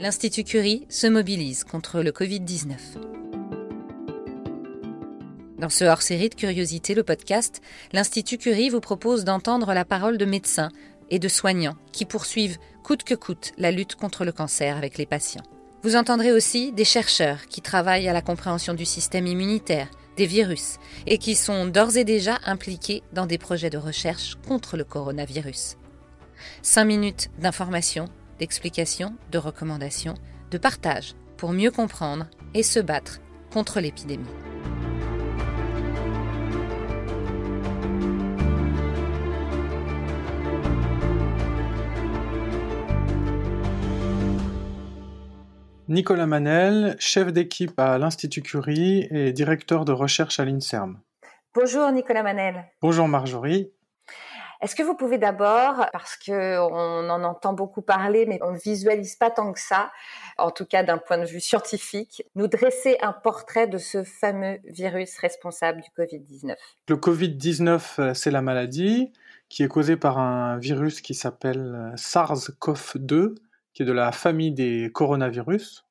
l'Institut Curie se mobilise contre le Covid-19. Dans ce hors-série de Curiosité, le podcast, l'Institut Curie vous propose d'entendre la parole de médecins et de soignants qui poursuivent coûte que coûte la lutte contre le cancer avec les patients. Vous entendrez aussi des chercheurs qui travaillent à la compréhension du système immunitaire, des virus, et qui sont d'ores et déjà impliqués dans des projets de recherche contre le coronavirus. Cinq minutes d'information, d'explication, de recommandations, de partage pour mieux comprendre et se battre contre l'épidémie. Nicolas Manel, chef d'équipe à l'Institut Curie et directeur de recherche à l'INSERM. Bonjour Nicolas Manel. Bonjour Marjorie. Est-ce que vous pouvez d'abord, parce que on en entend beaucoup parler, mais on ne visualise pas tant que ça, en tout cas d'un point de vue scientifique, nous dresser un portrait de ce fameux virus responsable du Covid-19 Le Covid-19, euh, c'est la maladie qui est causée par un virus qui s'appelle euh, SARS-CoV-2, qui est de la famille des coronavirus.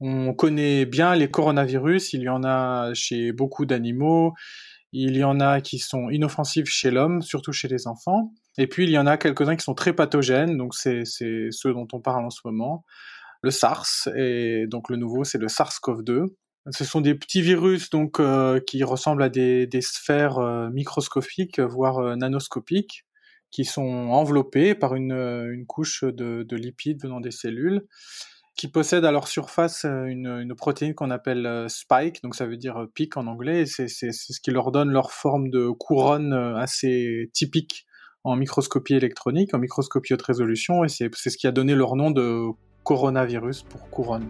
On connaît bien les coronavirus, il y en a chez beaucoup d'animaux, il y en a qui sont inoffensifs chez l'homme, surtout chez les enfants. Et puis il y en a quelques-uns qui sont très pathogènes, donc c'est ceux dont on parle en ce moment. Le SARS, et donc le nouveau, c'est le SARS-CoV-2. Ce sont des petits virus donc euh, qui ressemblent à des, sphères euh, microscopiques, voire euh, nanoscopiques, qui sont enveloppés par une, couche de, lipides venant des cellules, qui possèdent à leur surface euh, une, protéine qu'on appelle euh, spike, donc ça veut dire euh, pic en anglais, et c'est ce qui leur donne leur forme de couronne assez typique en microscopie électronique, en microscopie haute résolution, et c'est ce qui a donné leur nom de coronavirus pour couronne.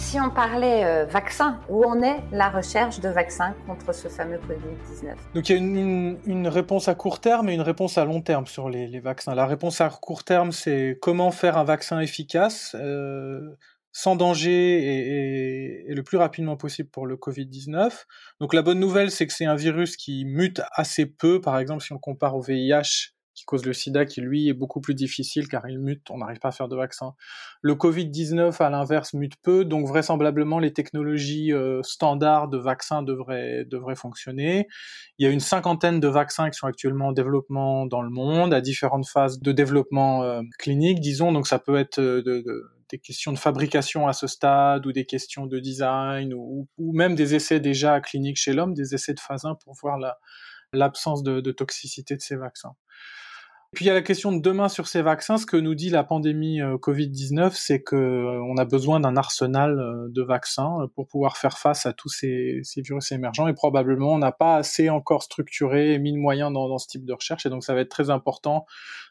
Si on parlait euh, vaccin, où en est la recherche de vaccins contre ce fameux Covid-19 Donc il y a une, réponse à court terme et une réponse à long terme sur les, vaccins. La réponse à court terme, c'est comment faire un vaccin efficace, euh, sans danger et, et, le plus rapidement possible pour le Covid-19. Donc la bonne nouvelle, c'est que c'est un virus qui mute assez peu. Par exemple, si on compare au VIH, qui cause le sida, qui lui est beaucoup plus difficile car il mute, on n'arrive pas à faire de vaccin. Le Covid-19, à l'inverse, mute peu, donc vraisemblablement les technologies euh, standards de vaccins devraient, fonctionner. Il y a une cinquantaine de vaccins qui sont actuellement en développement dans le monde, à différentes phases de développement euh, clinique, disons, donc ça peut être euh, de, des questions de fabrication à ce stade ou des questions de design ou, même des essais déjà cliniques chez l'homme, des essais de phase 1 pour voir la, l'absence de, toxicité de ces vaccins. Puis il y a la question de demain sur ces vaccins. Ce que nous dit la pandémie euh, Covid-19, c'est que euh, on a besoin d'un arsenal euh, de vaccins pour pouvoir faire face à tous ces, virus émergents. Et probablement, on n'a pas assez encore structuré et mis de moyens dans, ce type de recherche. Et donc, ça va être très important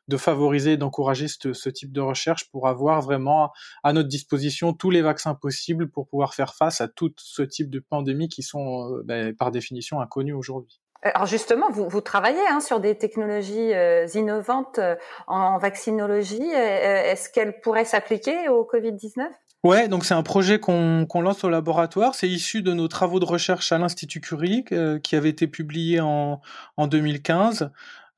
de favoriser et d'encourager ce, type de recherche pour avoir vraiment à notre disposition tous les vaccins possibles pour pouvoir faire face à tout ce type de pandémies qui sont ben, par définition inconnues aujourd'hui. Alors justement, vous, vous travaillez hein, sur des technologies euh, innovantes euh, en, vaccinologie. Euh, est-ce qu'elles pourraient s'appliquer au Covid-19 Ouais, donc c'est un projet qu'on lance au laboratoire. C'est issu de nos travaux de recherche à l'Institut Curie, qui avaient été publiés en, en 2015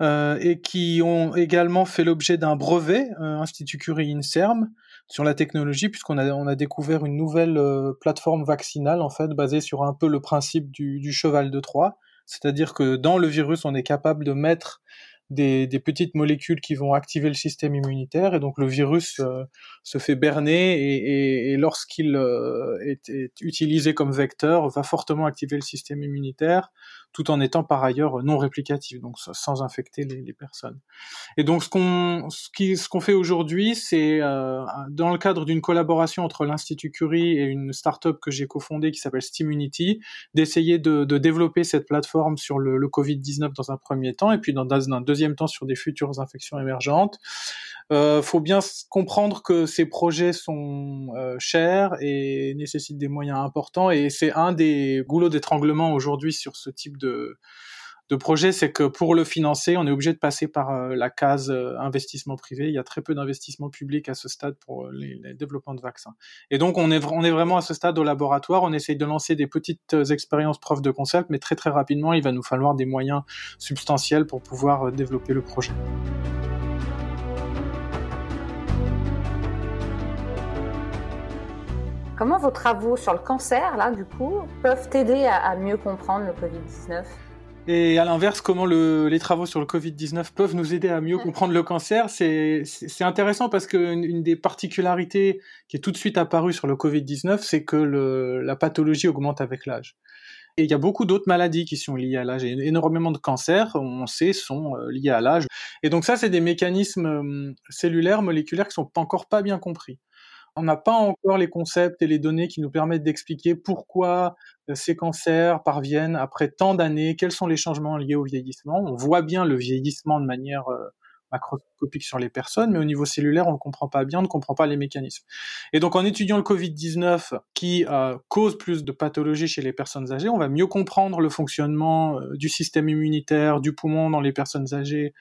et qui ont également fait l'objet d'un brevet, Institut Curie INSERM, sur la technologie, puisqu'on a, on a découvert une nouvelle plateforme vaccinale, en fait, basée sur un peu le principe du, du cheval de Troie c'est-à-dire que dans le virus, on est capable de mettre des, petites molécules qui vont activer le système immunitaire et donc le virus euh, se fait berner et, lorsqu'il euh, est, utilisé comme vecteur va fortement activer le système immunitaire tout en étant par ailleurs non réplicatif, donc sans infecter les, personnes. Et donc ce qu'on ce qui ce qu'on fait aujourd'hui, c'est euh, dans le cadre d'une collaboration entre l'Institut Curie et une start-up que j'ai cofondée qui s'appelle Stimunity, d'essayer de, de, développer cette plateforme sur le, le Covid-19 dans un premier temps et puis dans, dans un deuxième temps sur des futures infections émergentes. Euh, faut bien comprendre que ces projets sont euh, chers et nécessitent des moyens importants et c'est un des goulots d'étranglement aujourd'hui sur ce type de projet, c'est que pour le financer, on est obligé de passer par la case investissement privé. Il y a très peu d'investissement public à ce stade pour les, les, développements de vaccins. Et donc, on est, on est vraiment à ce stade au laboratoire. On essaye de lancer des petites expériences preuves de concept, mais très très rapidement, il va nous falloir des moyens substantiels pour pouvoir développer le projet. Comment vos travaux sur le cancer, là, du coup, peuvent aider à, mieux comprendre le Covid-19 et à l'inverse, comment les travaux sur le Covid-19 peuvent nous aider à mieux comprendre le cancer, c'est intéressant parce qu'une une des particularités qui est tout de suite apparue sur le Covid-19, c'est que la pathologie augmente avec l'âge. Et il y a beaucoup d'autres maladies qui sont liées à l'âge. Énormément de cancers, on sait, sont euh, liés à l'âge. Et donc ça, c'est des mécanismes euh, cellulaires, moléculaires qui sont encore pas bien compris. On n'a pas encore les concepts et les données qui nous permettent d'expliquer pourquoi euh, ces cancers parviennent après tant d'années, quels sont les changements liés au vieillissement. On voit bien le vieillissement de manière euh, macroscopique sur les personnes, mais au niveau cellulaire, on ne comprend pas bien, on ne comprend pas les mécanismes. Et donc, en étudiant le Covid-19 qui euh, cause plus de pathologies chez les personnes âgées, on va mieux comprendre le fonctionnement du système immunitaire, du poumon dans les personnes âgées,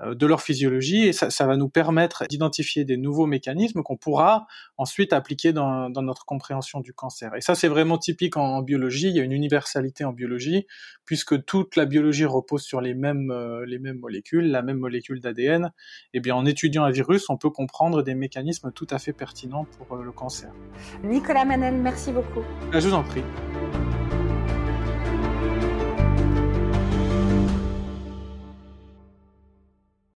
de leur physiologie et ça, ça va nous permettre d'identifier des nouveaux mécanismes qu'on pourra ensuite appliquer dans, dans, notre compréhension du cancer. Et ça, c'est vraiment typique en, biologie. Il y a une universalité en biologie puisque toute la biologie repose sur les mêmes, euh, les mêmes molécules, la même molécule d'ADN. Et eh bien, en étudiant un virus, on peut comprendre des mécanismes tout à fait pertinents pour euh, le cancer. Nicolas Manel, merci beaucoup. Ah, je vous en prie.